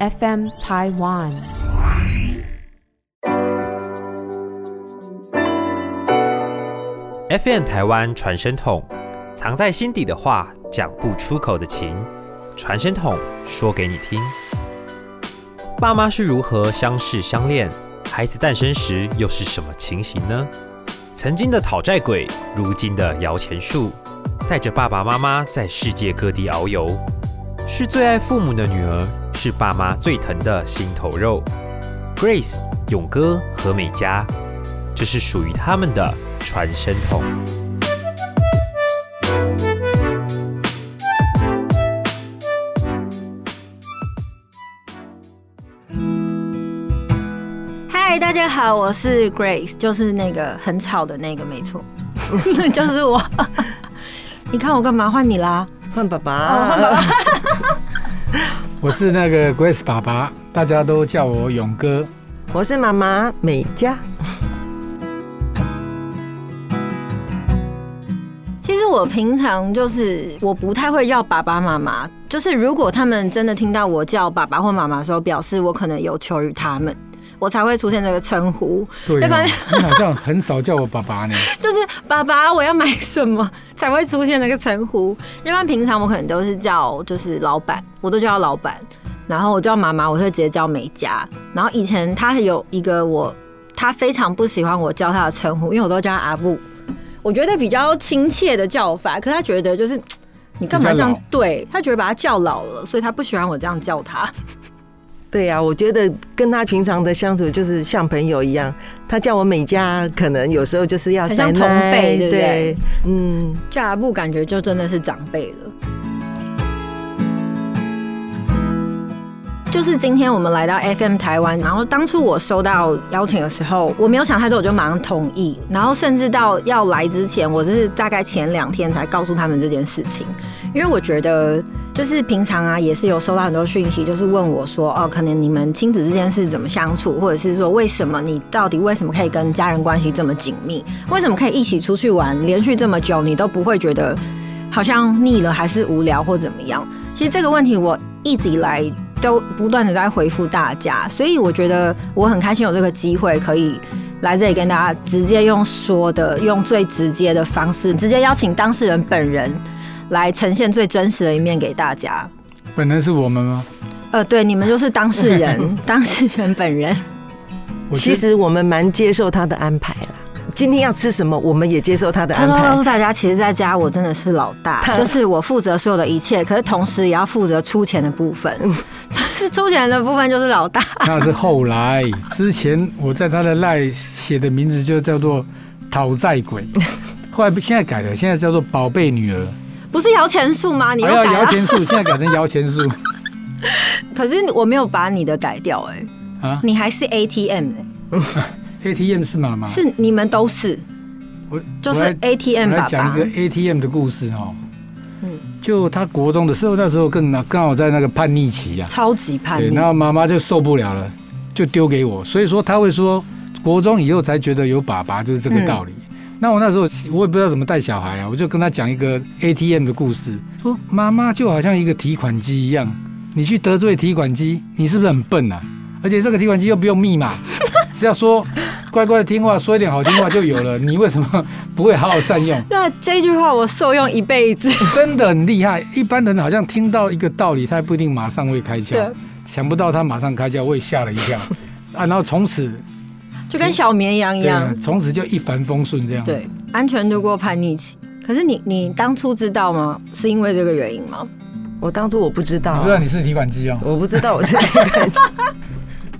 FM Taiwan。FM 台湾传声筒，藏在心底的话，讲不出口的情，传声筒说给你听。爸妈是如何相识相恋？孩子诞生时又是什么情形呢？曾经的讨债鬼，如今的摇钱树，带着爸爸妈妈在世界各地遨游，是最爱父母的女儿，是爸妈最疼的心头肉。Grace、勇哥和美嘉，这是属于他们的传声筒。嗨，大家好，我是 Grace，就是那个很吵的那个，没错，就是我。你看我干嘛？换你啦！换爸爸，哦，换爸爸。我是那个 Grace 爸爸，大家都叫我勇哥。我是妈妈美嘉。其实我平常就是我不太会叫爸爸妈妈，就是如果他们真的听到我叫爸爸或妈妈的时候，表示我可能有求于他们，我才会出现这个称呼。对、要不然哦，你好像很少叫我爸爸呢。就是爸爸，我要买什么才会出现那个称呼？要不然平常我可能都是叫就是老板，我都叫他老板。然后我叫妈妈，我会直接叫美嘉。然后以前他有一个我，他非常不喜欢我叫他的称呼，因为我都叫他阿布，我觉得比较亲切的叫法。可他觉得就是 你干嘛这样？对他觉得把他叫老了，所以他不喜欢我这样叫他。对呀、我觉得跟他平常的相处就是像朋友一样。他叫我美嘉，可能有时候就是要很像同辈对不对？嗯，叫阿布感觉就真的是长辈了。就是今天我们来到 FM 台湾，然后当初我收到邀请的时候，我没有想太多，我就马上同意。然后甚至到要来之前，我是大概前两天才告诉他们这件事情，因为我觉得就是平常啊，也是有收到很多讯息，就是问我说，哦，可能你们亲子之间是怎么相处，或者是说为什么你到底为什么可以跟家人关系这么紧密，为什么可以一起出去玩，连续这么久，你都不会觉得好像腻了，还是无聊或怎么样？其实这个问题我一直以来都不断的在回复大家，所以我觉得我很开心有这个机会可以来这里跟大家直接用说的，用最直接的方式，直接邀请当事人本人来呈现最真实的一面给大家。本人是我们吗？呃，对，你们就是当事人，当事人本人。其实我们蛮接受他的安排啦。今天要吃什么，我们也接受他的安偷偷告排诉。大家，其实在家我真的是老大，就是我负责所有的一切，可是同时也要负责出钱的部分。是 出钱的部分就是老大。那是后来，之前我在他的赖写的名字就叫做讨债鬼，后来现在改了，现在叫做宝贝女儿，不是摇钱树吗？你要改了，摇钱树，现在改成摇钱树。可是我没有把你的改掉哎、啊。你还是 ATM 哎、ATM 是妈妈，是你们都是，我就是 ATM 我来爸爸。讲一个。ATM 的故事哦。嗯。就他国中的时候，那时候更刚好在那个叛逆期啊，超级叛，逆。然，后妈妈就受不了了，就丢给我，所以说他会说，国中以后才觉得有爸爸，就是这个道理。嗯那我那时候我也不知道怎么带小孩啊，我就跟他讲一个 ATM 的故事，说妈妈就好像一个提款机一样，你去得罪提款机，你是不是很笨啊？而且这个提款机又不用密码，只要说乖乖的听话，说一点好听话就有了。你为什么不会好好善用？那这句话我受用一辈子。真的很厉害。一般人好像听到一个道理，他不一定马上会开窍，想不到他马上开窍，我也吓了一跳啊。然后从此，就跟小绵羊一样，，从此就一帆风顺这样。对，安全度过叛逆期。可是你你当初知道吗？是因为这个原因吗？我当初我不知道我不知道你是提款机哦？我不知道我是提款机。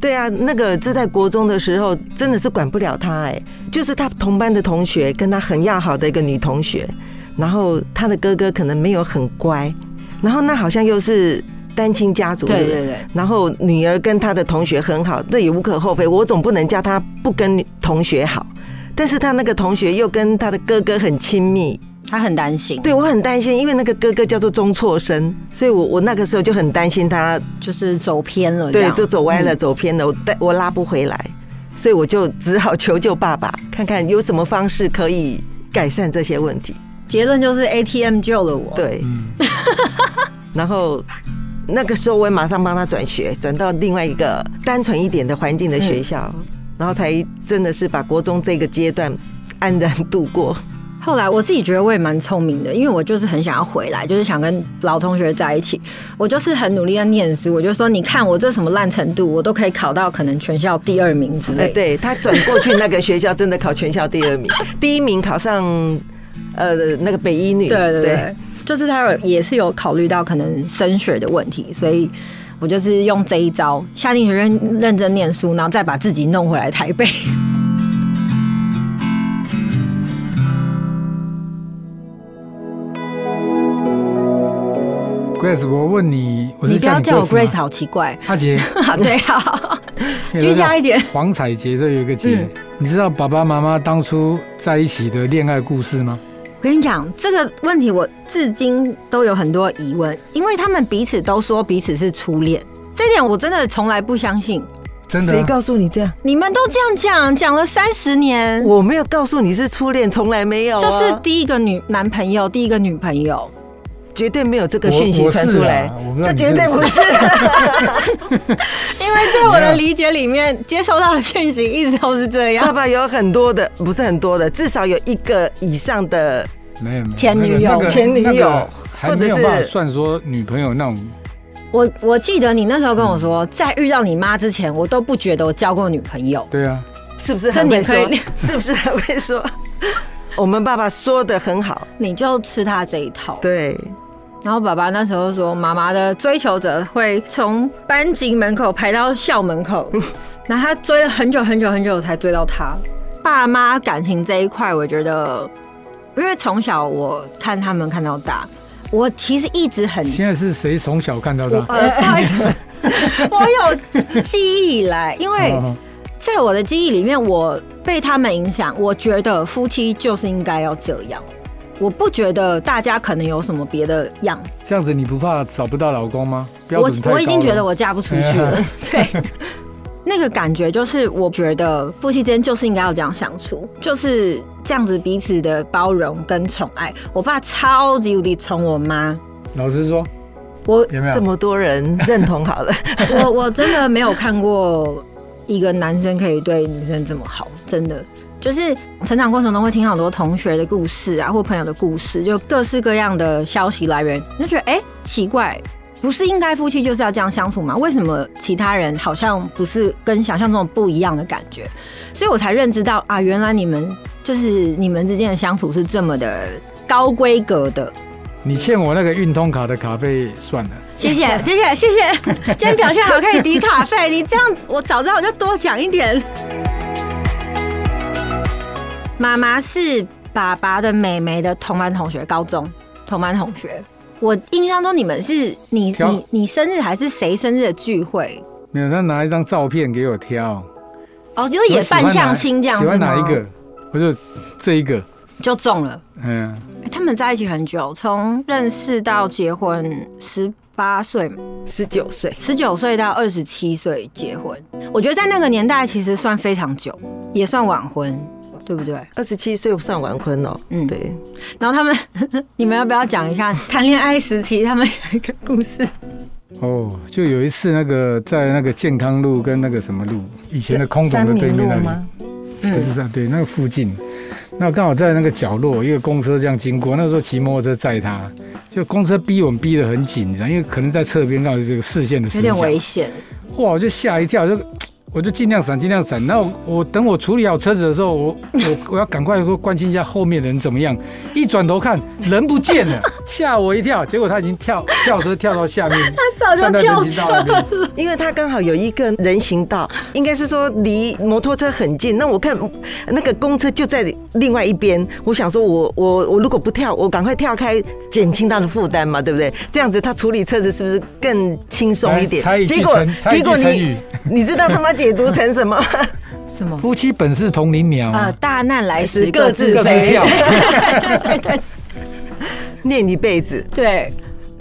对啊，那个就在国中的时候，真的是管不了他哎、就是他同班的同学跟他很要好的一个女同学，然后他的哥哥可能没有很乖，然后那好像又是单亲家族，对对对，然后女儿跟她的同学很好，这也无可厚非。我总不能叫她不跟同学好，但是他那个同学又跟他的哥哥很亲密，他很担心，对我很担心，因为那个哥哥叫做中错生，所以我我那个时候就很担心他，就是走偏了，对，就走歪了，嗯。走偏了，我带我拉不回来，所以我就只好求救爸爸，看看有什么方式可以改善这些问题。结论就是 ATM 救了我。，对，嗯，然后那个时候我也马上帮他转学，转到另外一个单纯一点的环境的学校，然后才真的是把国中这个阶段安然度过。后来我自己觉得我也蛮聪明的，因为我就是很想要回来，就是想跟老同学在一起。我就是很努力的念书，我就说你看我这什么烂程度，我都可以考到可能全校第二名之哎，类。对他转过去那个学校真的考全校第二名，第一名考上呃那个北一女。对对对，就是他有也是有考虑到可能升学的问题，所以我就是用这一招，下定决心认真念书，然后再把自己弄回来台北。Grace，我问你，我你是你不要叫我 Grace 好奇怪。阿杰，好，对，啊，居家一点。黄彩杰这有一个杰嗯，你知道爸爸妈妈当初在一起的恋爱故事吗？我跟你讲这个问题，我至今都有很多疑问，因为他们彼此都说彼此是初恋，这点我真的从来不相信。谁真的啊、告诉你这样？你们都这样讲，讲了三十年，我没有告诉你是初恋，从来没有、啊，就是第一个女男朋友，第一个女朋友。绝对没有这个我讯息传出来啊，我不知道那你绝对不是。因为在我的理解里面，接收到的讯息一直都是这爸样。爸爸有很多的，不是很多的，至少有一个以上的。没有没有前女友前女友或者是算说女朋友那种，我我记得你那时候跟我说，在遇到你妈之前，我都不觉得我交过女朋友。对啊，是不是这很会说你可以？是不是还会说？我们爸爸说的很好，你就吃他这一套。对，然后爸爸那时候说，妈妈的追求者会从班级门口排到校门口，然后他追了很久很久很久才追到他。爸妈感情这一块，我觉得，因为从小我看他们看到大，我其实一直很现在是谁从小看到大？呃，不好意思，我有记忆以来，因为 哦在我的记忆里面，我被他们影响，我觉得夫妻就是应该要这样。我不觉得大家可能有什么别的样子，这样子你不怕找不到老公吗？我我已经觉得我嫁不出去了。对，那个感觉就是，我觉得夫妻之间就是应该要这样相处，就是这样子彼此的包容跟宠爱。我爸超级无敌宠我妈，老实说，我有没有？这么多人认同好了，我我真的没有看过一个男生可以对女生这么好，真的。就是成长过程中会听到很多同学的故事啊，或朋友的故事，就各式各样的消息来源，你就觉得哎、奇怪，不是应该夫妻就是要这样相处吗？为什么其他人好像不是跟想象中不一样的感觉？所以我才认知到啊，原来你们就是你们之间的相处是这么的高规格的。你欠我那个运通卡的卡费算了。谢谢，谢谢，谢谢。今天表现好，可以抵卡费。你这样，我早知道我就多讲一点。妈妈是爸爸的妹妹的同班同学，高中同班同学。我印象中你们是你挑你你生日还是谁生日的聚会？没有，他拿一张照片给我挑，哦，就是也扮相亲这样喜子吗？欢哪一个？我就这一个，就中了。嗯，欸他们在一起很久，从认识到结婚十八岁，十九岁，十九岁到二十七岁结婚，我觉得在那个年代其实算非常久，也算晚婚，对不对？二十七岁算晚婚哦。嗯对，然后他们，你们要不要讲一下谈恋爱时期他们有一个故事？哦，就有一次那个在那个健康路跟那个什么路，以前的空三总的对面那里，明路吗？就是在对那个附近。那刚好在那个角落，一个公车这样经过，那时候骑摩托车载他，就公车逼我们逼得很紧，你知道，因为可能在侧边刚好有这个视线的死有点，危险，哇，我就吓一跳，就我就尽量闪，尽量闪。那我我等我处理好车子的时候，我我 我要赶快关心一下后面的人怎么样。一转头看，人不见了，吓我一跳。结果他已经跳跳车跳到下面，早站在人行道那边。因为他刚好有一个人行道，应该是说离摩托车很近。那我看那个公车就在另外一边，我想说我我我如果不跳，我赶快跳开，减轻他的负担嘛，对不对？这样子他处理车子是不是更轻松一点一？结果结果你你知道他妈解读成什么？什么？夫妻本是同林鸟呃，啊，大难来时各各自自飞 对对对。念一辈子，对，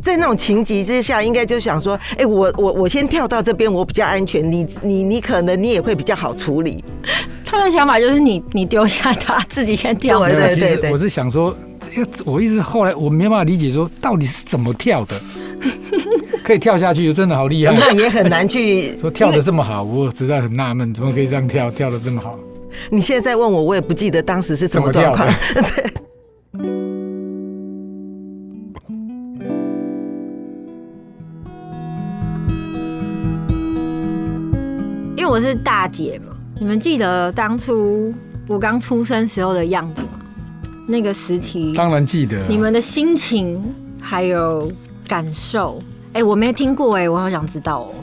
在那种情急之下，应该就想说，哎、我我我先跳到这边，我比较安全，你你你可能你也会比较好处理。他的想法就是你你丢下他，自己先跳。对对对实我是想说，这个我一直后来我没办法理解说到底是怎么跳的。可以跳下去，真的好厉害。那也很难去 说跳的这么好，我实在很纳闷，怎么可以这样跳，跳的这么好？你现在问我，我也不记得当时是什么状况。因为我是大姐嘛，你们记得当初我刚出生时候的样子吗？那个时期，当然记得。你们的心情还有感受，哎，我没听过哎，我好想知道哦。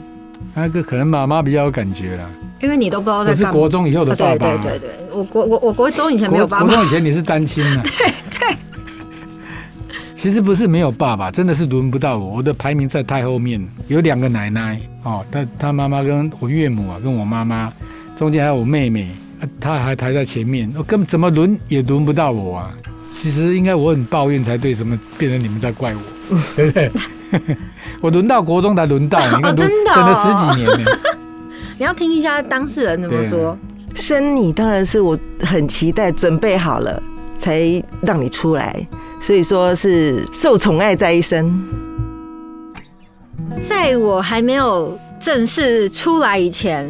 那个可能妈妈比较有感觉啦，因为你都不知道在。我是国中以后的爸爸。对对对对，我国我我国中以前没有爸爸。国中以前你是单亲啊？对对。其实不是没有爸爸，真的是轮不到我。我的排名在太后面，有两个奶奶哦，他他妈妈跟我岳母啊，跟我妈妈，中间还有我妹妹，她还排在前面，我根本怎么轮也轮不到我啊。其实应该我很抱怨才对，什么变成你们在怪我，对不对？我轮到国中才轮到，你看等了十几年呢。你要听一下当事人怎么说。生你当然是我很期待，准备好了才让你出来。所以说是受宠爱在一生，在我还没有正式出来以前，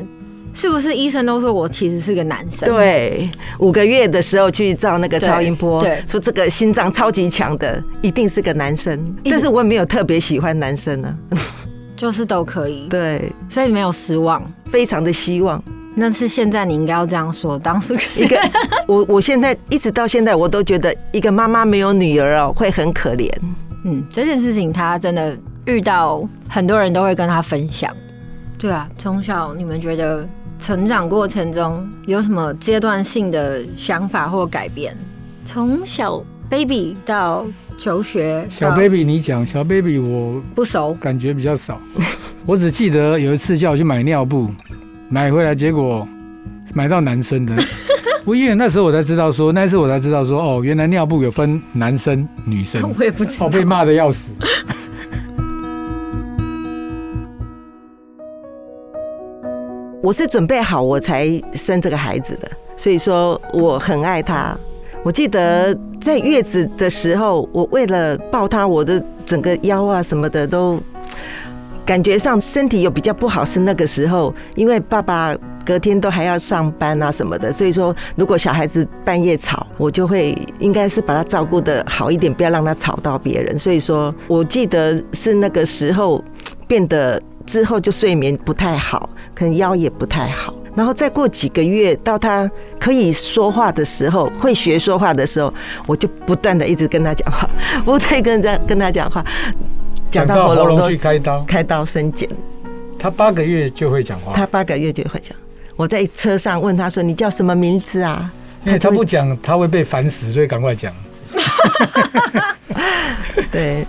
是不是医生都说我其实是个男生？对，五个月的时候去照那个超音波，对，说这个心脏超级强的，一定是个男生。但是我也没有特别喜欢男生呢，就是都可以。对，所以没有失望，非常的希望。那是现在你应该要这样说。当时一个我，我现在一直到现在，我都觉得一个妈妈没有女儿哦，会很可怜。嗯，这件事情他真的遇到很多人都会跟他分享。对啊，从小你们觉得成长过程中有什么阶段性的想法或改变？从小 baby 到求学，小 baby 你讲小 baby 我不熟，感觉比较少。我只记得有一次叫我去买尿布。买回来，结果买到男生的。我因为那时候我才知道说，那次我才知道说，哦，原来尿布有分男生女生。我也不知道。被骂的要死。我是准备好我才生这个孩子的，所以说我很爱他。我记得在月子的时候，我为了抱他，我的整个腰啊什么的都。感觉上身体有比较不好是那个时候，因为爸爸隔天都还要上班啊什么的，所以说如果小孩子半夜吵，我就会应该是把他照顾的好一点，不要让他吵到别人。所以说我记得是那个时候变得之后就睡眠不太好，可能腰也不太好。然后再过几个月到他可以说话的时候，会学说话的时候，我就不断的一直跟他讲话，不再跟这样跟他讲话。讲到喉咙去开刀，开刀生检。他八个月就会讲话。他八个月就会讲。我在车上问他说：“你叫什么名字啊？”因为他不讲，他会被烦死，所以赶快讲。对，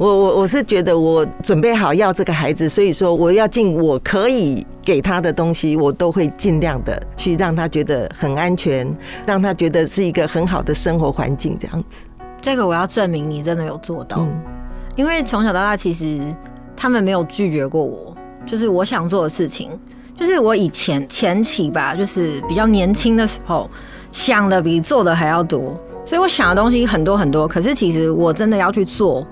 我我我是觉得我准备好要这个孩子，所以说我要尽我可以给他的东西，我都会尽量的去让他觉得很安全，让他觉得是一个很好的生活环境这样子。这个我要证明你真的有做到。因为从小到大，其实他们没有拒绝过我，就是我想做的事情。就是我以前前期吧，就是比较年轻的时候，想的比做的还要多，所以我想的东西很多很多。可是其实我真的要去做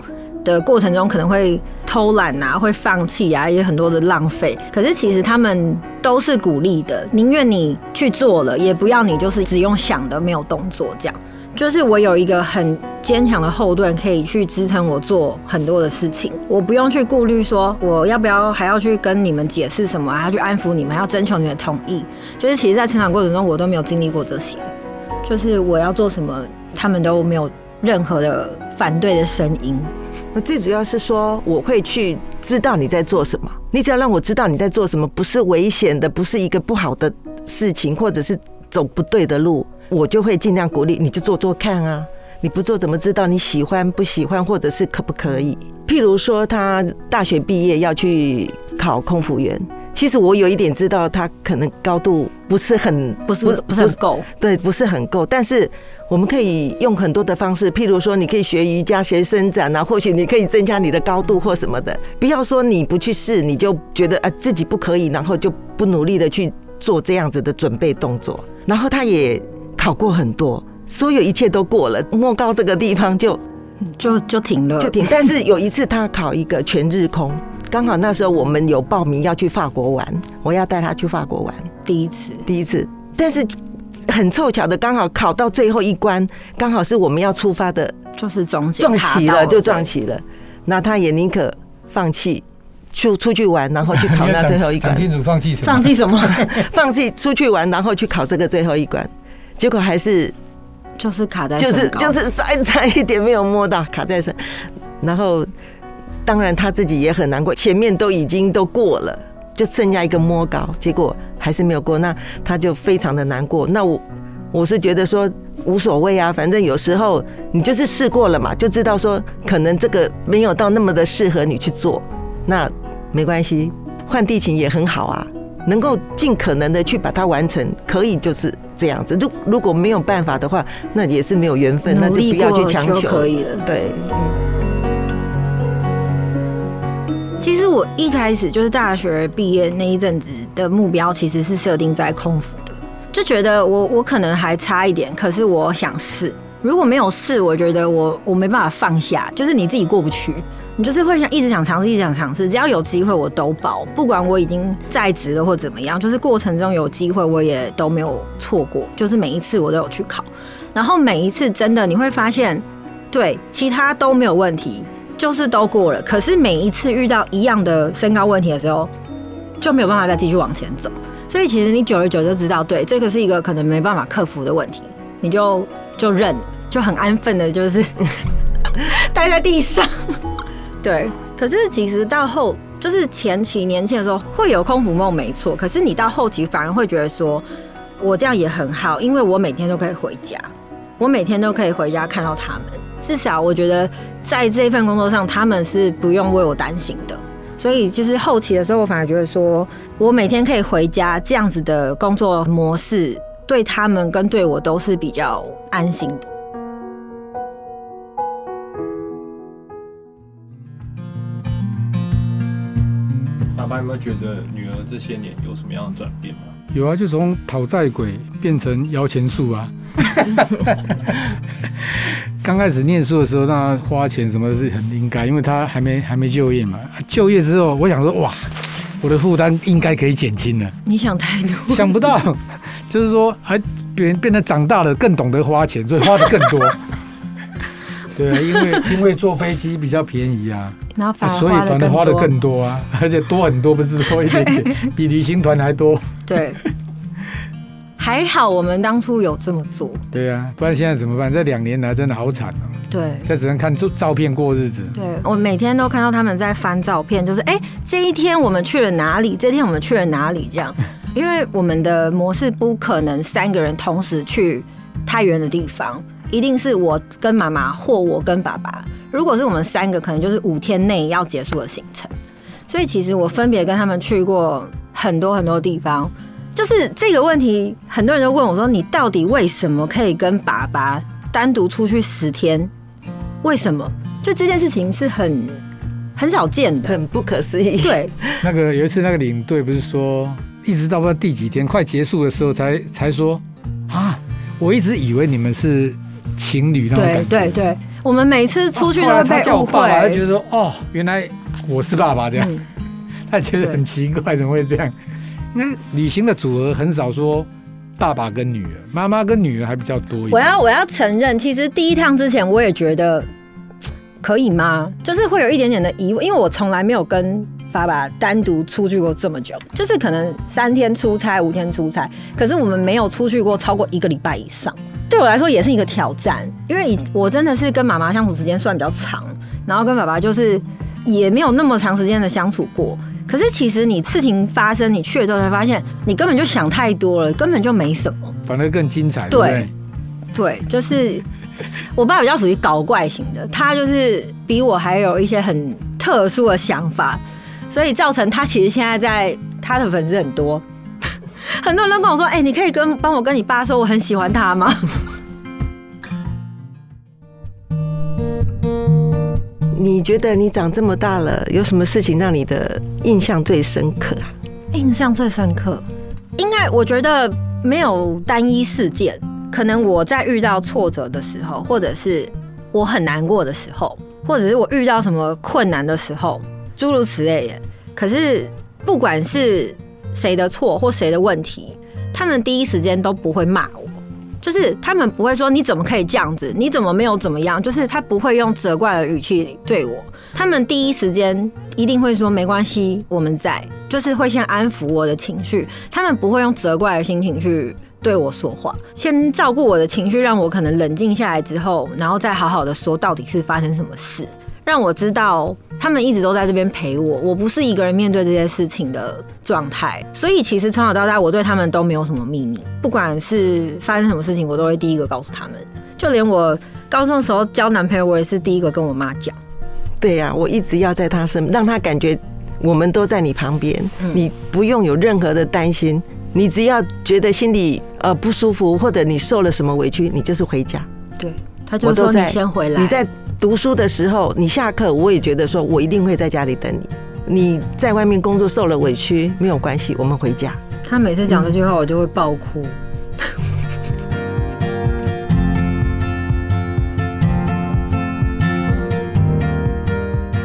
的过程中，可能会偷懒啊，会放弃啊，也很多的浪费。可是其实他们都是鼓励的，宁愿你去做了，也不要你就是只用想的没有动作这样。就是我有一个很坚强的后盾，可以去支撑我做很多的事情。我不用去顾虑说我要不要还要去跟你们解释什么，还要去安抚你们，还要征求你的同意。就是其实，在成长过程中，我都没有经历过这些。就是我要做什么，他们都没有任何的反对的声音。那最主要是说，我会去知道你在做什么。你只要让我知道你在做什么，不是危险的，不是一个不好的事情，或者是走不对的路。我就会尽量鼓励你，就做做看啊！你不做怎么知道你喜欢不喜欢，或者是可不可以？譬如说，他大学毕业要去考空服员，其实我有一点知道他可能高度不是很不是不是很够，对，不是很够。但是我们可以用很多的方式，譬如说，你可以学瑜伽、学伸展啊，或许你可以增加你的高度或什么的。不要说你不去试，你就觉得啊自己不可以，然后就不努力的去做这样子的准备动作。然后他也。考过很多，所有一切都过了，莫高这个地方就就就停了，就停。但是有一次他考一个全日空，刚好那时候我们有报名要去法国玩，我要带他去法国玩，第一次，第一次，但是很凑巧的，刚好考到最后一关，刚好是我们要出发的，就是中间撞齐了就撞齐了，那他也宁可放弃。出出去玩，然后去考 那最后一关讲。清楚放弃什么？放弃什么？放弃出去玩，然后去考这个最后一关，结果还是就是卡在就是就是差差一点没有摸到，卡在身。然后当然他自己也很难过，前面都已经都过了，就剩下一个摸稿，结果还是没有过，那他就非常的难过。那我我是觉得说无所谓啊，反正有时候你就是试过了嘛，就知道说可能这个没有到那么的适合你去做，那没关系，换地勤也很好啊，能够尽可能的去把它完成，可以就是这样子。如如果没有办法的话，那也是没有缘分，那就不要去强求。可以了。对，其实我一开始就是大学毕业那一阵子的目标，其实是设定在空服的，就觉得我我可能还差一点，可是我想试。如果没有试，我觉得我我没办法放下，就是你自己过不去，你就是会想一直想尝试，一直想尝试，只要有机会我都报，不管我已经在职了或怎么样，就是过程中有机会我也都没有错过，就是每一次我都有去考，然后每一次真的你会发现，对其他都没有问题，就是都过了。可是每一次遇到一样的身高问题的时候，就没有办法再继续往前走。所以其实你久而久就知道，对，这个是一个可能没办法克服的问题，你就就认了，就很安分的，就是待在地上。对，可是其实到后，就是前期年轻的时候会有空腹梦，没错。可是你到后期反而会觉得说，我这样也很好，因为我每天都可以回家，我每天都可以回家看到他们。至少我觉得在这份工作上，他们是不用为我担心的。所以就是后期的时候，我反而觉得说，我每天可以回家这样子的工作模式，对他们跟对我都是比较安心的。爸爸有没有觉得女儿这些年有什么样的转变吗？有啊，就从讨债鬼变成摇钱树啊。刚开始念书的时候，让他花钱什么是很应该，因为他还没还没就业嘛。就业之后，我想说，哇，我的负担应该可以减轻了。你想太多，想不到，就是说还变变得长大了，更懂得花钱，所以花的更多。对，啊因为因为坐飞机比较便宜啊，然后反而所以反而花的更多啊，而且多很多，不是多一点点，比旅行团还多。对。还好我们当初有这么做，对啊，不然现在怎么办？这两年来真的好惨哦、对。这只能看照照片过日子。对，我每天都看到他们在翻照片，就是哎、这一天我们去了哪里？这天我们去了哪里？这样，因为我们的模式不可能三个人同时去太远的地方，一定是我跟妈妈或我跟爸爸。如果是我们三个，可能就是五天内要结束的行程。所以其实我分别跟他们去过很多很多地方。就是这个问题，很多人都问我说：“你到底为什么可以跟爸爸单独出去十天？为什么？”就这件事情是很很少见的。很不可思议。对，那个有一次那个领队不是说，一直到不知道第几天快结束的时候才才说啊，我一直以为你们是情侣那种对感觉。对对，我们每次出去都会被误叫我爸爸，他觉。得说哦，原来我是爸爸这样，嗯 他觉得很奇怪，怎么会这样？因为旅行的组合很少说爸爸跟女儿，妈妈跟女儿还比较多一点。我要我要承认，其实第一趟之前我也觉得 可以吗？就是会有一点点的疑问，因为我从来没有跟爸爸单独出去过这么久，就是可能三天出差、五天出差，可是我们没有出去过超过一个礼拜以上。对我来说也是一个挑战，因为以我真的是跟妈妈相处时间算比较长，然后跟爸爸就是也没有那么长时间的相处过。可是其实你事情发生，你去了之后才发现，你根本就想太多了，根本就没什么。反而更精彩，对对就是我爸比较属于搞怪型的，他就是比我还有一些很特殊的想法，所以造成他其实现在在他的粉丝很多，很多人都跟我说：“哎、你可以跟帮我跟你爸说我很喜欢他吗 你觉得你长这么大了，有什么事情让你的印象最深刻啊？？”印象最深刻，应该我觉得没有单一事件，可能我在遇到挫折的时候，或者是我很难过的时候，或者是我遇到什么困难的时候，诸如此类的。可是不管是谁的错或谁的问题，他们第一时间都不会骂，就是他们不会说你怎么可以这样子，你怎么没有怎么样，就是他不会用责怪的语气对我。他们第一时间一定会说没关系，我们在，就是会先安抚我的情绪。他们不会用责怪的心情去对我说话，先照顾我的情绪，让我可能冷静下来之后，然后再好好的说到底是发生什么事，让我知道他们一直都在这边陪我，我不是一个人面对这些事情的状态。所以其实从小到大，我对他们都没有什么秘密，不管是发生什么事情，我都会第一个告诉他们。就连我高中的时候交男朋友，我也是第一个跟我妈讲。对呀、我一直要在他身，让他感觉我们都在你旁边，嗯你不用有任何的担心，你只要觉得心里呃不舒服，或者你受了什么委屈，你就是回家。对，他就说你先回来。你在读书的时候，你下课，我也觉得说我一定会在家里等你。你在外面工作受了委屈没有关系，我们回家。他每次讲这句话，我就会爆哭。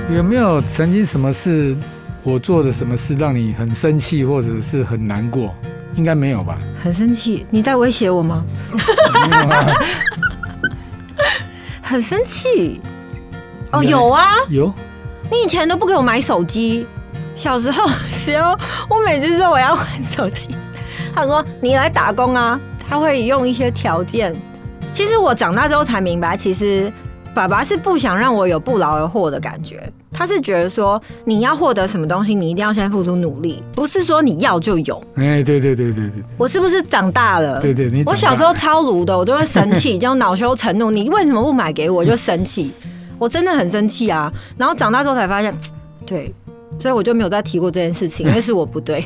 有没有曾经什么事，我做的什么事让你很生气或者是很难过？应该没有吧？很生气，你在威胁我吗？很生气。哦，有啊，有？你以前都不给我买手机，小时候 的时候，我每次说我要换手机，他说你来打工啊，他会用一些条件。其实我长大之后才明白，其实爸爸是不想让我有不劳而获的感觉，他是觉得说你要获得什么东西，你一定要先付出努力，不是说你要就有。哎，对对对对对我是不是长大了？对对，你我小时候超鲁的，我都会生气，就恼羞成怒。你为什么不买给我？我就生气，我真的很生气啊。然后长大之后才发现，对，所以我就没有再提过这件事情，因为是我不对。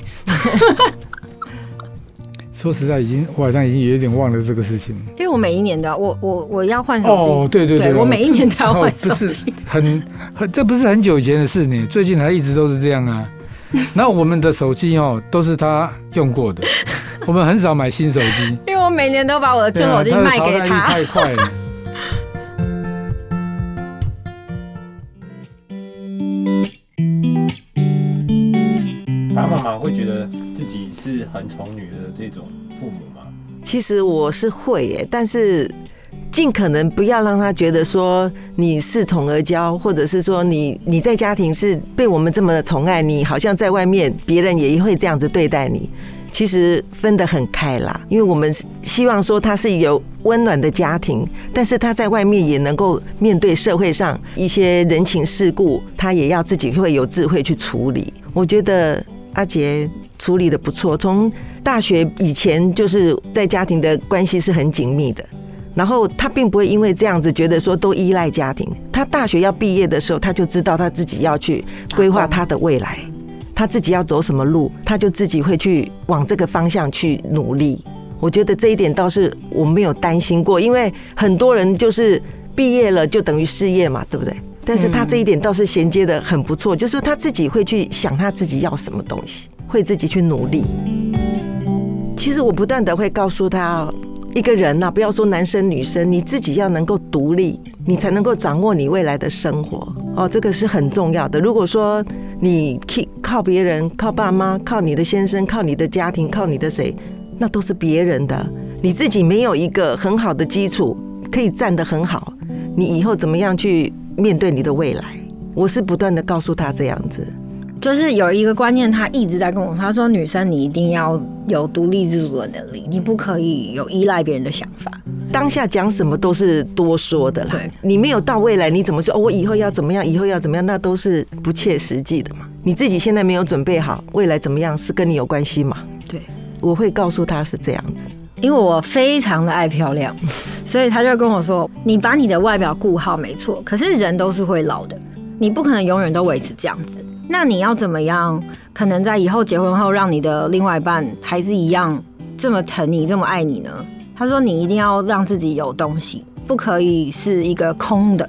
说实在，已经我好像已经有一点忘了这个事情。因为我每一年的我我我要换手机，哦，对对对我每一年都要换手机。很很，这不是很久以前的事呢，最近还一直都是这样啊。然后我们的手机哦，都是他用过的，我们很少买新手机。因为我每年都把我的旧手机卖给他。太快了。爸爸妈妈会觉得自己是很宠女儿的这种父母吗？其实我是会耶，但是尽可能不要让他觉得说你恃宠而骄，或者是说你你在家庭是被我们这么的宠爱，你好像在外面别人也会这样子对待你。其实分得很开啦，因为我们希望说他是有温暖的家庭，但是他在外面也能够面对社会上一些人情世故，他也要自己会有智慧去处理。我觉得阿杰处理的不错，从大学以前就是在家庭的关系是很紧密的。然后他并不会因为这样子觉得说都依赖家庭。他大学要毕业的时候，他就知道他自己要去规划他的未来，他自己要走什么路，他就自己会去往这个方向去努力。我觉得这一点倒是我没有担心过，因为很多人就是毕业了就等于失业嘛，对不对？但是他这一点倒是衔接的很不错，就是他自己会去想他自己要什么东西，会自己去努力。其实我不断的会告诉他，一个人呐、不要说男生女生，你自己要能够独立，你才能够掌握你未来的生活哦，这个是很重要的。如果说你靠别人、靠爸妈、靠你的先生、靠你的家庭、靠你的谁，那都是别人的，你自己没有一个很好的基础，可以站得很好，你以后怎么样去面对你的未来？我是不断的告诉他这样子。就是有一个观念，他一直在跟我说，他说女生你一定要有独立自主的能力，你不可以有依赖别人的想法。当下讲什么都是多说的啦对，你没有到未来，你怎么说？哦，我以后要怎么样？以后要怎么样？那都是不切实际的嘛。你自己现在没有准备好，未来怎么样是跟你有关系嘛？对，我会告诉他是这样子。因为我非常的爱漂亮，所以他就跟我说：“你把你的外表顾好没错，可是人都是会老的，你不可能永远都维持这样子。那你要怎么样？可能在以后结婚后，让你的另外一半还是一样这么疼你、这么爱你呢？”他说：“你一定要让自己有东西，不可以是一个空的。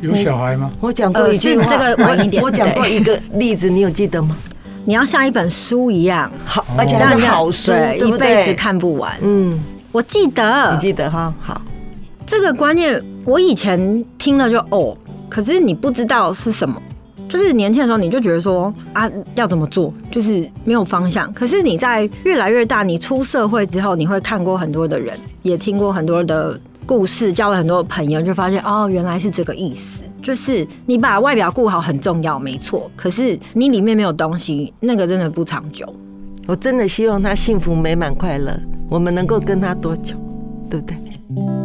有小孩吗？我讲过一句话，呃这个晚一点我我讲过一个例子，你有记得吗？你要像一本书一样，好，而且还是好书，对，对不一辈子？看不完。嗯，我记得你记得哈？好，这个观念，我以前听了就哦，可是你不知道是什么。就是年轻的时候你就觉得说啊要怎么做，就是没有方向。可是你在越来越大，你出社会之后，你会看过很多的人，也听过很多的故事，交了很多朋友，就发现哦原来是这个意思。就是你把外表顾好很重要，没错。可是你里面没有东西，那个真的不长久。我真的希望他幸福美满快乐，我们能够跟他多久，对不对？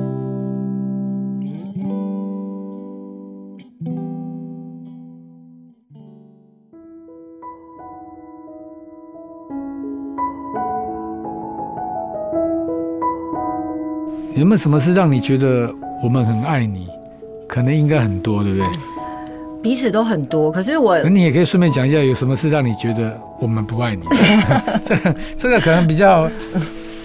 有没有什么事让你觉得我们很爱你？可能应该很多，对不对？彼此都很多，可是我那你也可以顺便讲一下，有什么事让你觉得我们不爱你？这个这个可能比较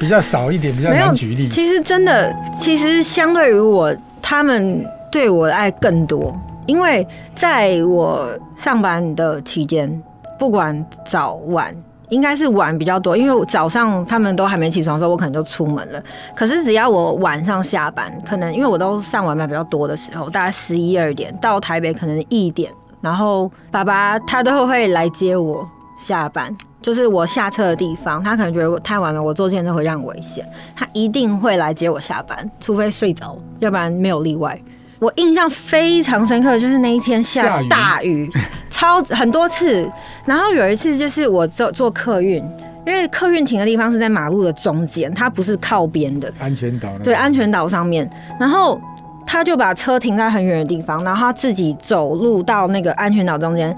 比较少一点，比较难举例。其实真的，其实相对于我，他们对我的爱更多，因为在我上班的期间，不管早晚。应该是晚比较多，因为我早上他们都还没起床的时候，我可能就出门了。可是只要我晚上下班，可能因为我都上晚班比较多的时候，大概十一二点到台北，可能一点，然后爸爸他都会来接我下班，就是我下车的地方，他可能觉得我太晚了，我坐电车回家很危险，他一定会来接我下班，除非睡着，要不然没有例外。我印象非常深刻，就是那一天下大雨，超很多次。然后有一次就是我坐坐客运，因为客运停的地方是在马路的中间，它不是靠边的安全岛。对，安全岛上面。然后他就把车停在很远的地方，然后他自己走路到那个安全岛中间。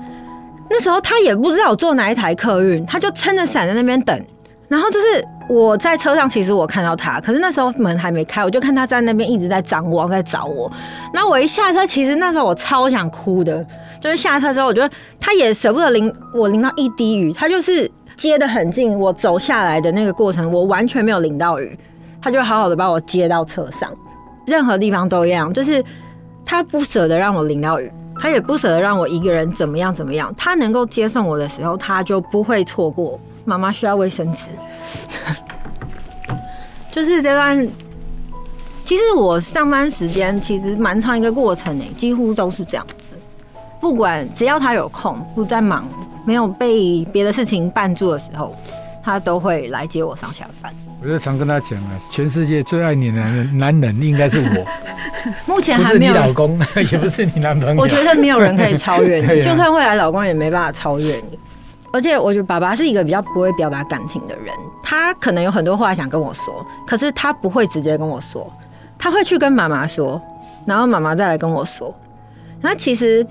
那时候他也不知道我坐哪一台客运，他就撑着伞在那边等。然后就是我在车上，其实我看到他，可是那时候门还没开，我就看他在那边一直在张望，在找我。然后我一下车，其实那时候我超想哭的，就是下车之后，我觉得他也舍不得淋我淋到一滴雨，他就是接的很近，我走下来的那个过程，我完全没有淋到雨，他就好好的把我接到车上，任何地方都一样，就是他不舍得让我淋到雨，他也不舍得让我一个人怎么样怎么样，他能够接送我的时候，他就不会错过。妈妈需要卫生纸，就是这段。其实我上班时间其实蛮长一个过程诶，几乎都是这样子。不管只要他有空，不在忙，没有被别的事情绊住的时候，他都会来接我上下班。我就常跟他讲啊，全世界最爱你的男人，男人应该是我。目前还没有老公，也不是你男朋友。我觉得没有人可以超越你，就算未来老公也没办法超越你。而且我觉得爸爸是一个比较不会表达感情的人，他可能有很多话想跟我说，可是他不会直接跟我说，他会去跟妈妈说，然后妈妈再来跟我说。那其实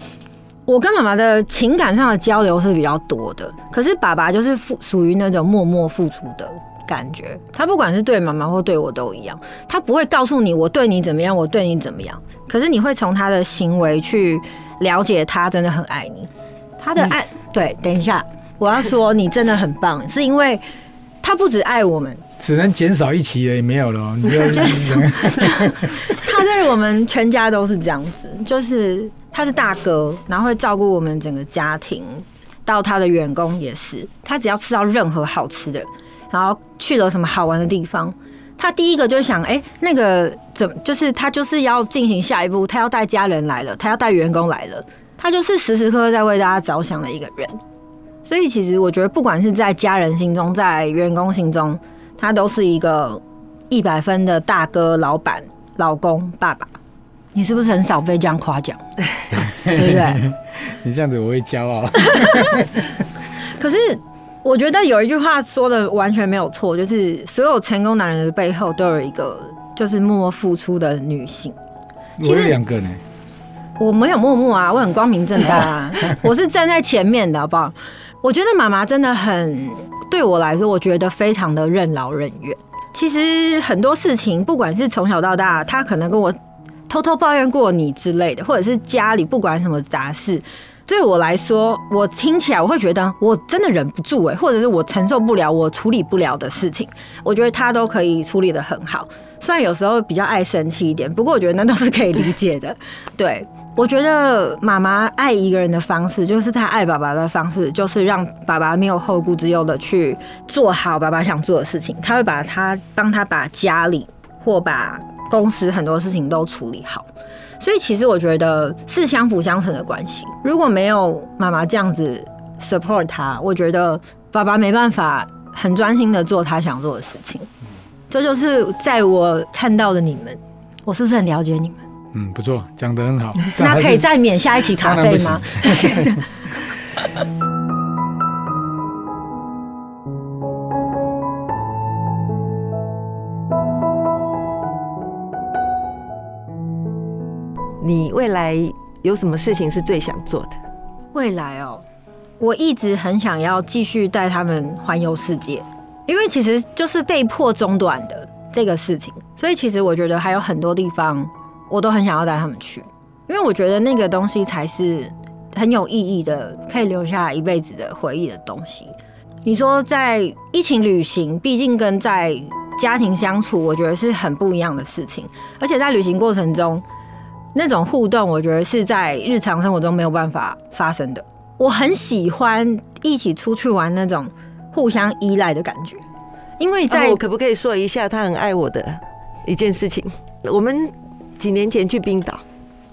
我跟妈妈的情感上的交流是比较多的，可是爸爸就是付属于那种默默付出的感觉，他不管是对妈妈或对我都一样，他不会告诉你我对你怎么样，我对你怎么样，可是你会从他的行为去了解他真的很爱你，他的爱对，等一下。我要说你真的很棒，是因为他不止爱我们，只能减少一期了，也没有了。你就是，他对我们全家都是这样子，就是他是大哥，然后会照顾我们整个家庭，到他的员工也是，他只要吃到任何好吃的，然后去了什么好玩的地方，他第一个就想，哎，那个怎就是他就是要进行下一步，他要带家人来了，他要带员工来了，他就是时时刻刻在为大家着想的一个人。所以其实我觉得，不管是在家人心中，在员工心中，他都是一个一百分的大哥、老板、老公、爸爸。你是不是很少被这样夸奖？对不对？你这样子我会骄傲。可是我觉得有一句话说的完全没有错，就是所有成功男人的背后都有一个就是默默付出的女性。其实两个呢。我没有默默啊，我很光明正大啊，我是站在前面的，好不好？我觉得妈妈真的很对我来说，我觉得非常的任劳任怨。其实很多事情，不管是从小到大，她可能跟我偷偷抱怨过你之类的，或者是家里不管什么杂事，对我来说，我听起来我会觉得我真的忍不住哎，或者是我承受不了，我处理不了的事情，我觉得他都可以处理的很好。虽然有时候比较爱生气一点，不过我觉得那都是可以理解的，对。我觉得妈妈爱一个人的方式，就是她爱爸爸的方式，就是让爸爸没有后顾之忧的去做好爸爸想做的事情。他会把他帮他把家里或把公司很多事情都处理好。所以其实我觉得是相辅相成的关系。如果没有妈妈这样子 support 他，我觉得爸爸没办法很专心的做他想做的事情。这就是在我看到的你们，我是不是很了解你们？嗯，不错，讲得很好。那可以再免下一期咖啡吗？你未来有什么事情是最想做的？未来哦，我一直很想要继续带他们环游世界，因为其实就是被迫中断的这个事情，所以其实我觉得还有很多地方我都很想要带他们去，因为我觉得那个东西才是很有意义的，可以留下一辈子的回忆的东西。你说在一起旅行，毕竟跟在家庭相处，我觉得是很不一样的事情，而且在旅行过程中。那种互动，我觉得是在日常生活中没有办法发生的。我很喜欢一起出去玩那种互相依赖的感觉，因为在啊我可不可以说一下他很爱我的一件事情？我们几年前去冰岛，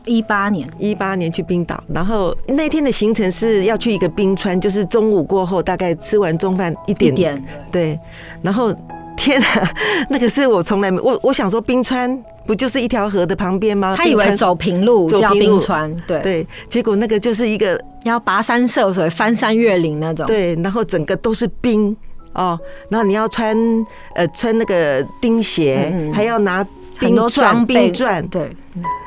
一八年，一八年去冰岛，然后那天的行程是要去一个冰川，就是中午过后大概吃完中饭一一点点对，然后天啊，那个是我从来没我我想说冰川不就是一条河的旁边吗？他以为走平路叫走平路。冰川，对，对，结果那个就是一个要跋山涉水、翻山越岭那种。对，然后整个都是冰哦，然后你要穿呃穿那个钉鞋，嗯嗯还要拿冰钻冰钻，对，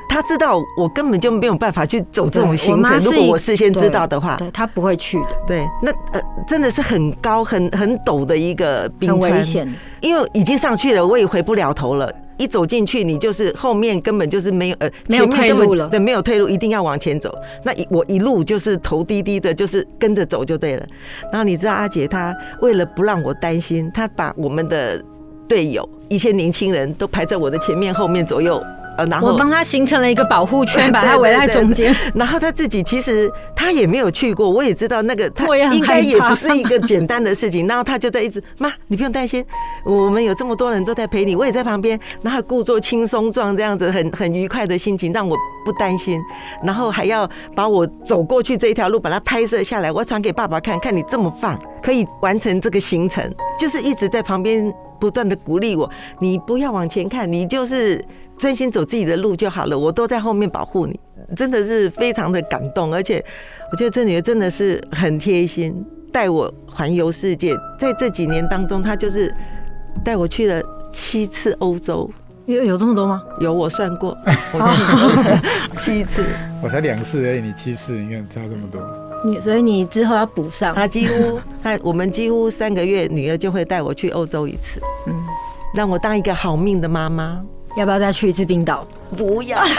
他知道我根本就没有办法去走这种行程，如果我事先知道的话，对他不会去的，对，那呃真的是很高很很陡的一个冰很川，危险。因为已经上去了，我也回不了头了。一走进去，你就是后面根本就是没有呃，没有退路了对，没有退路，一定要往前走。那一我一路就是头低低的，就是跟着走就对了。然后你知道阿杰他为了不让我担心，他把我们的队友一些年轻人都排在我的前面、后面、左右，呃，然后我帮他形成了一个保护圈，把他围在中间。然后他自己其实他也没有去过，我也知道那个他应该也不是一个简单的事情。然后他就在一直妈，你不用担心，我们有这么多人都在陪你，我也在旁边，然后故作轻松状这样子，很很愉快的心情，让我不担心。然后还要把我走过去这一条路把它拍摄下来，我传给爸爸看看，你这么棒，可以完成这个行程，就是一直在旁边不断的鼓励我，你不要往前看，你就是。专心走自己的路就好了，我都在后面保护你，真的是非常的感动，而且我觉得这女儿真的是很贴心，带我环游世界。在这几年当中，她就是带我去了七次欧洲，有有这么多吗？有我算过，我去过七次。我才两次而已，你七次，你看差这么多。你所以你之后要补上。她几乎，她我们几乎三个月，女儿就会带我去欧洲一次，嗯，让我当一个好命的妈妈。要不要再去一次冰岛？不要。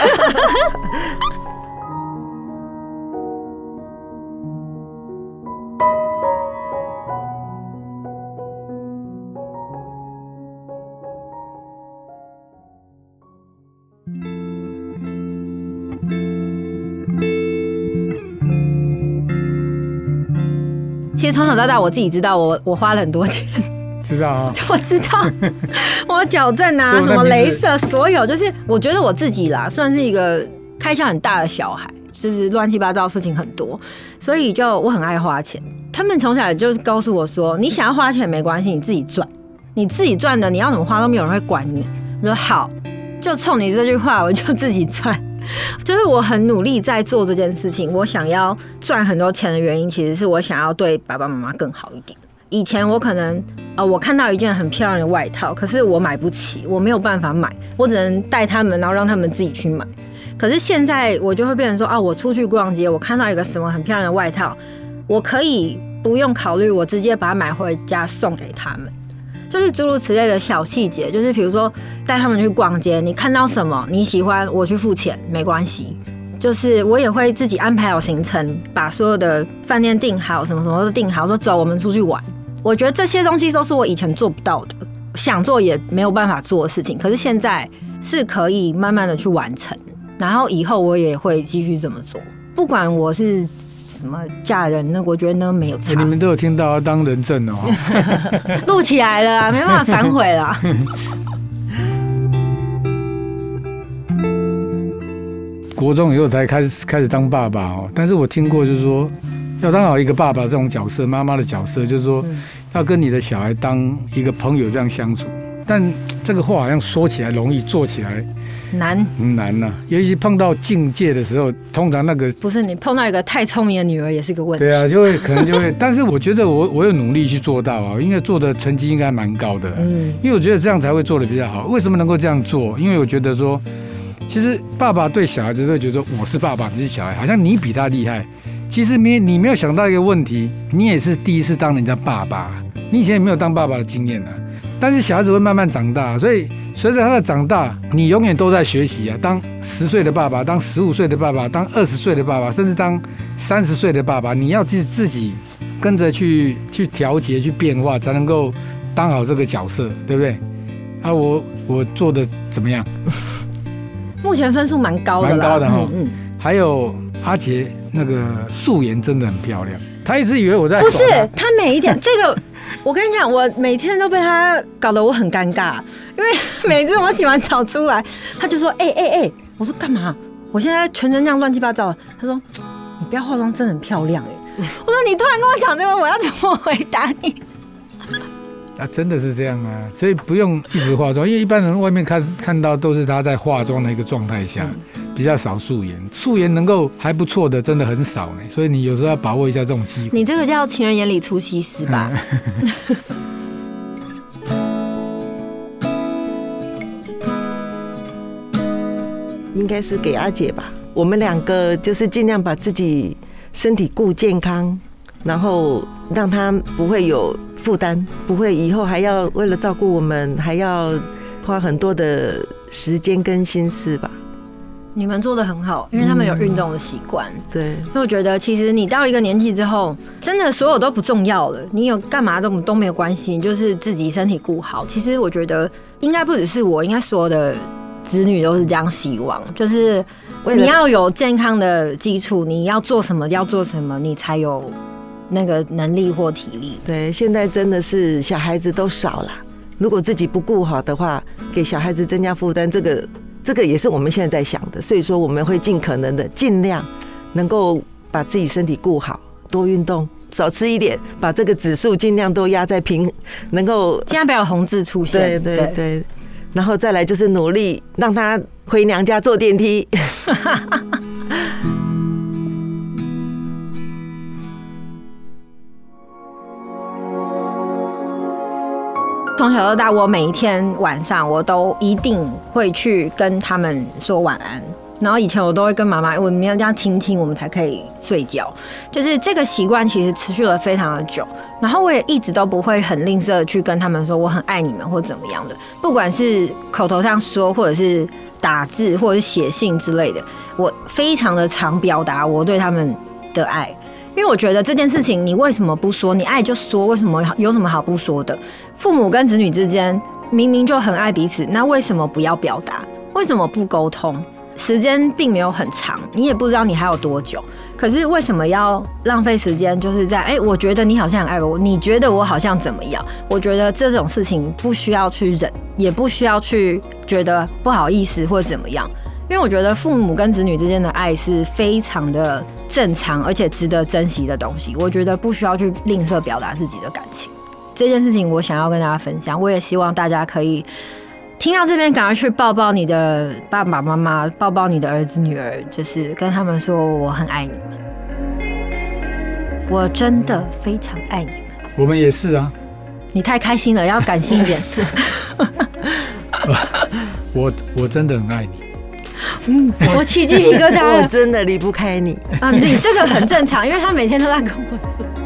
其实从小到大，我自己知道我我花了很多钱，知道啊？我知道 我矫正啊，什么镭射，所有就是我觉得我自己啦，算是一个开销很大的小孩，就是乱七八糟事情很多，所以就我很爱花钱。他们从小就是告诉我说，你想要花钱没关系，你自己赚，你自己赚的，你要怎么花都没有人会管你。我说好，就冲你这句话，我就自己赚。就是我很努力在做这件事情，我想要赚很多钱的原因，其实是我想要对爸爸妈妈更好一点。以前我可能呃，我看到一件很漂亮的外套，可是我买不起，我没有办法买，我只能带他们，然后让他们自己去买。可是现在我就会变成说啊，我出去逛街，我看到一个什么很漂亮的外套，我可以不用考虑，我直接把它买回家送给他们。就是诸如此类的小细节，就是比如说带他们去逛街，你看到什么你喜欢，我去付钱没关系。就是我也会自己安排好行程，把所有的饭店订好，什么什么都订好，说走，我们出去玩。我觉得这些东西都是我以前做不到的，想做也没有办法做的事情，可是现在是可以慢慢的去完成。然后以后我也会继续这么做，不管我是什么嫁人，那我觉得呢没有差 哎，你。们都有听到要当人证哦。录起来了啊，没办法反悔了。国中以后才开始开始当爸爸哦，但是我听过就是说，要当好一个爸爸这种角色，妈妈的角色，就是说嗯要跟你的小孩当一个朋友这样相处。但这个话好像说起来容易，做起来难很难呐、尤其碰到境界的时候，通常那个不是你碰到一个太聪明的女儿也是个问题。对啊，就会可能就会，但是我觉得我我有努力去做到啊，因为做的成绩应该蛮高的。嗯，因为我觉得这样才会做的比较好。为什么能够这样做？因为我觉得说，其实爸爸对小孩子都会觉得我是爸爸，你是小孩，好像你比他厉害。其实没你没有想到一个问题，你也是第一次当人家爸爸，你以前也没有当爸爸的经验啊。但是小孩子会慢慢长大，所以随着他的长大，你永远都在学习啊。当十岁的爸爸，当十五岁的爸爸，当二十岁的爸爸，甚至当三十岁的爸爸，你要自自己跟着去去调节、去变化，才能够当好这个角色，对不对？啊，我我做的怎么样？目前分数蛮高的啦，蛮高的哈嗯，还有阿杰那个素颜真的很漂亮，他一直以为我在不是他他每一点这个。我跟你讲，我每天都被他搞得我很尴尬，因为每次我洗完澡出来，他就说：“哎哎哎！”我说：“干嘛？我现在全身这样乱七八糟的。”他说：“你不要化妆，真的很漂亮。”哎，我说：“你突然跟我讲这个，我要怎么回答你？”啊，真的是这样啊，所以不用一直化妆，因为一般人外面看看到都是他在化妆的一个状态下，比较少素颜，素颜能够还不错的真的很少呢，所以你有时候要把握一下这种机会。你这个叫情人眼里出西施吧？应该是给阿姐吧。我们两个就是尽量把自己身体顾健康，然后让她不会有负担，不会以后还要为了照顾我们，还要花很多的时间跟心思吧。你们做的很好，因为他们有运动的习惯。对，所以我觉得，其实你到一个年纪之后，真的所有都不重要了。你有干嘛都都没有关系，你就是自己身体顾好。其实我觉得，应该不只是我，应该所有的子女都是这样希望，就是你要有健康的基础，你要做什么，要做什么，你才有那个能力或体力。对，现在真的是小孩子都少了，如果自己不顾好的话，给小孩子增加负担，这个这个也是我们现在在想的。所以说，我们会尽可能的尽量能够把自己身体顾好，多运动，少吃一点，把这个指数尽量都压在平，能够尽量不要红字出现。对对对，然后再来就是努力让他回娘家坐电梯。从小到大，我每一天晚上我都一定会去跟他们说晚安。然后以前我都会跟妈妈，我们要这样亲亲，我们才可以睡觉。就是这个习惯其实持续了非常的久。然后我也一直都不会很吝啬去跟他们说我很爱你们或怎么样的，不管是口头上说，或者是打字，或者是写信之类的，我非常的常表达我对他们的爱。因为我觉得这件事情，你为什么不说？你爱就说，为什么有什么好不说的？父母跟子女之间明明就很爱彼此，那为什么不要表达？为什么不沟通？时间并没有很长，你也不知道你还有多久。可是为什么要浪费时间？就是在哎、我觉得你好像很爱我，你觉得我好像怎么样？我觉得这种事情不需要去忍，也不需要去觉得不好意思或怎么样。因为我觉得父母跟子女之间的爱是非常的正常，而且值得珍惜的东西。我觉得不需要去吝啬表达自己的感情。这件事情我想要跟大家分享，我也希望大家可以听到这边，赶快去抱抱你的爸爸妈妈，抱抱你的儿子女儿，就是跟他们说我很爱你们，我真的非常爱你们。我们也是啊，你太开心了，要感性一点。我我真的很爱你。我起鸡皮疙瘩 我了真的离不开你。啊！你这个很正常，因为他每天都在跟我说。